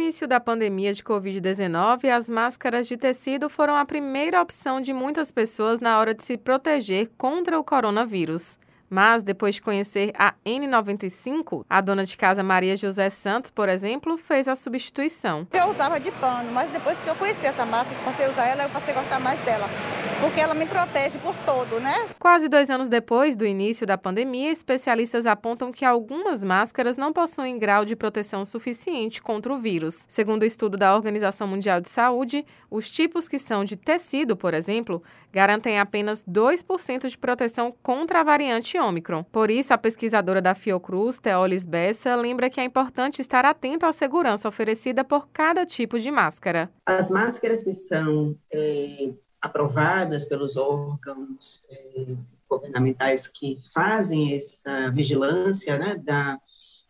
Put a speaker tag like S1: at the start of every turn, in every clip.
S1: início da pandemia de Covid-19, as máscaras de tecido foram a primeira opção de muitas pessoas na hora de se proteger contra o coronavírus. Mas, depois de conhecer a N95, a dona de casa Maria José Santos, por exemplo, fez a substituição.
S2: Eu usava de pano, mas depois que eu conheci essa máscara, passei a usar ela, eu passei a gostar mais dela porque ela me protege por todo, né?
S1: Quase dois anos depois do início da pandemia, especialistas apontam que algumas máscaras não possuem grau de proteção suficiente contra o vírus. Segundo o estudo da Organização Mundial de Saúde, os tipos que são de tecido, por exemplo, garantem apenas 2% de proteção contra a variante Ômicron. Por isso, a pesquisadora da Fiocruz, Teolis Bessa, lembra que é importante estar atento à segurança oferecida por cada tipo de máscara.
S3: As máscaras que são é aprovadas pelos órgãos eh, governamentais que fazem essa vigilância né, da,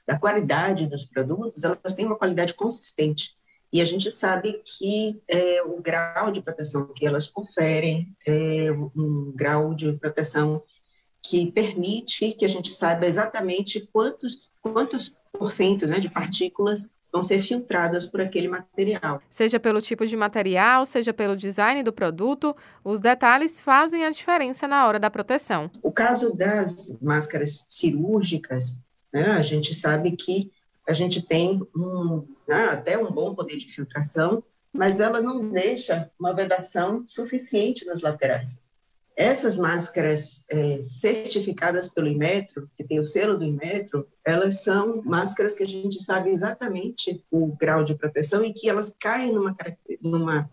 S3: da qualidade dos produtos, elas têm uma qualidade consistente. E a gente sabe que é, o grau de proteção que elas conferem é um grau de proteção que permite que a gente saiba exatamente quantos, quantos por cento né, de partículas vão ser filtradas por aquele material.
S1: Seja pelo tipo de material, seja pelo design do produto, os detalhes fazem a diferença na hora da proteção.
S3: O caso das máscaras cirúrgicas, né, a gente sabe que a gente tem um, né, até um bom poder de filtração, mas ela não deixa uma vedação suficiente nas laterais. Essas máscaras é, certificadas pelo Inmetro, que tem o selo do Inmetro, elas são máscaras que a gente sabe exatamente o grau de proteção e que elas caem numa, numa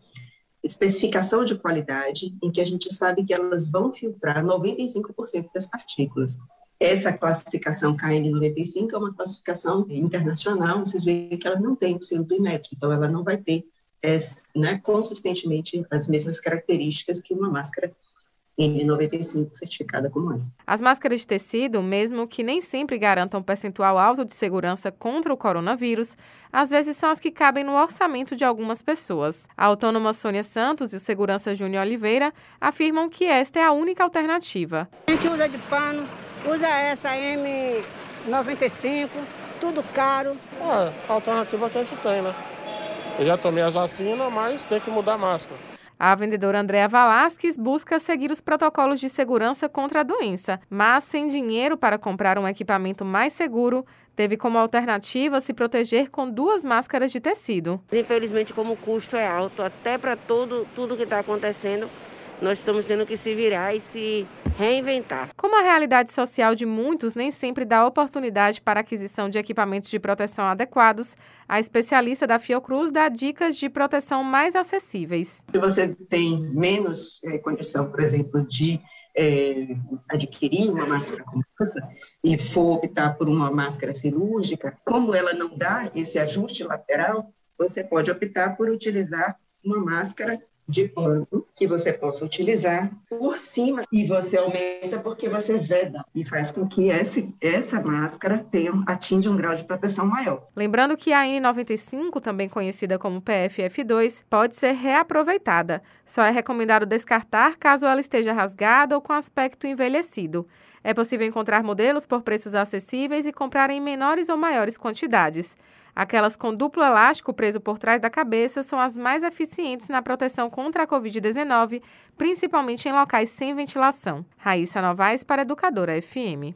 S3: especificação de qualidade em que a gente sabe que elas vão filtrar 95% das partículas. Essa classificação KN95 é uma classificação internacional, vocês veem que ela não tem o selo do Inmetro, então ela não vai ter é, né, consistentemente as mesmas características que uma máscara N95 certificada como essa.
S1: As máscaras de tecido, mesmo que nem sempre garantam um percentual alto de segurança contra o coronavírus, às vezes são as que cabem no orçamento de algumas pessoas. A autônoma Sônia Santos e o segurança Júnior Oliveira afirmam que esta é a única alternativa.
S4: A gente usa de pano, usa essa M95, tudo caro.
S5: É, a alternativa que a gente tem, né? Eu já tomei as vacinas, mas tem que mudar a máscara.
S1: A vendedora Andréa Valasques busca seguir os protocolos de segurança contra a doença, mas sem dinheiro para comprar um equipamento mais seguro, teve como alternativa se proteger com duas máscaras de tecido.
S6: Infelizmente, como o custo é alto, até para tudo, tudo que está acontecendo, nós estamos tendo que se virar e se reinventar.
S1: Como a realidade social de muitos nem sempre dá oportunidade para aquisição de equipamentos de proteção adequados, a especialista da Fiocruz dá dicas de proteção mais acessíveis.
S3: Se você tem menos é, condição, por exemplo, de é, adquirir uma máscara como essa e for optar por uma máscara cirúrgica, como ela não dá esse ajuste lateral, você pode optar por utilizar uma máscara de pano que você possa utilizar por cima e você aumenta porque você veda e faz com que esse, essa máscara tenha, atinja um grau de proteção maior.
S1: Lembrando que a N95, também conhecida como PFF2, pode ser reaproveitada. Só é recomendado descartar caso ela esteja rasgada ou com aspecto envelhecido. É possível encontrar modelos por preços acessíveis e comprar em menores ou maiores quantidades. Aquelas com duplo elástico preso por trás da cabeça são as mais eficientes na proteção contra a Covid-19, principalmente em locais sem ventilação. Raíssa Novaes para Educadora FM.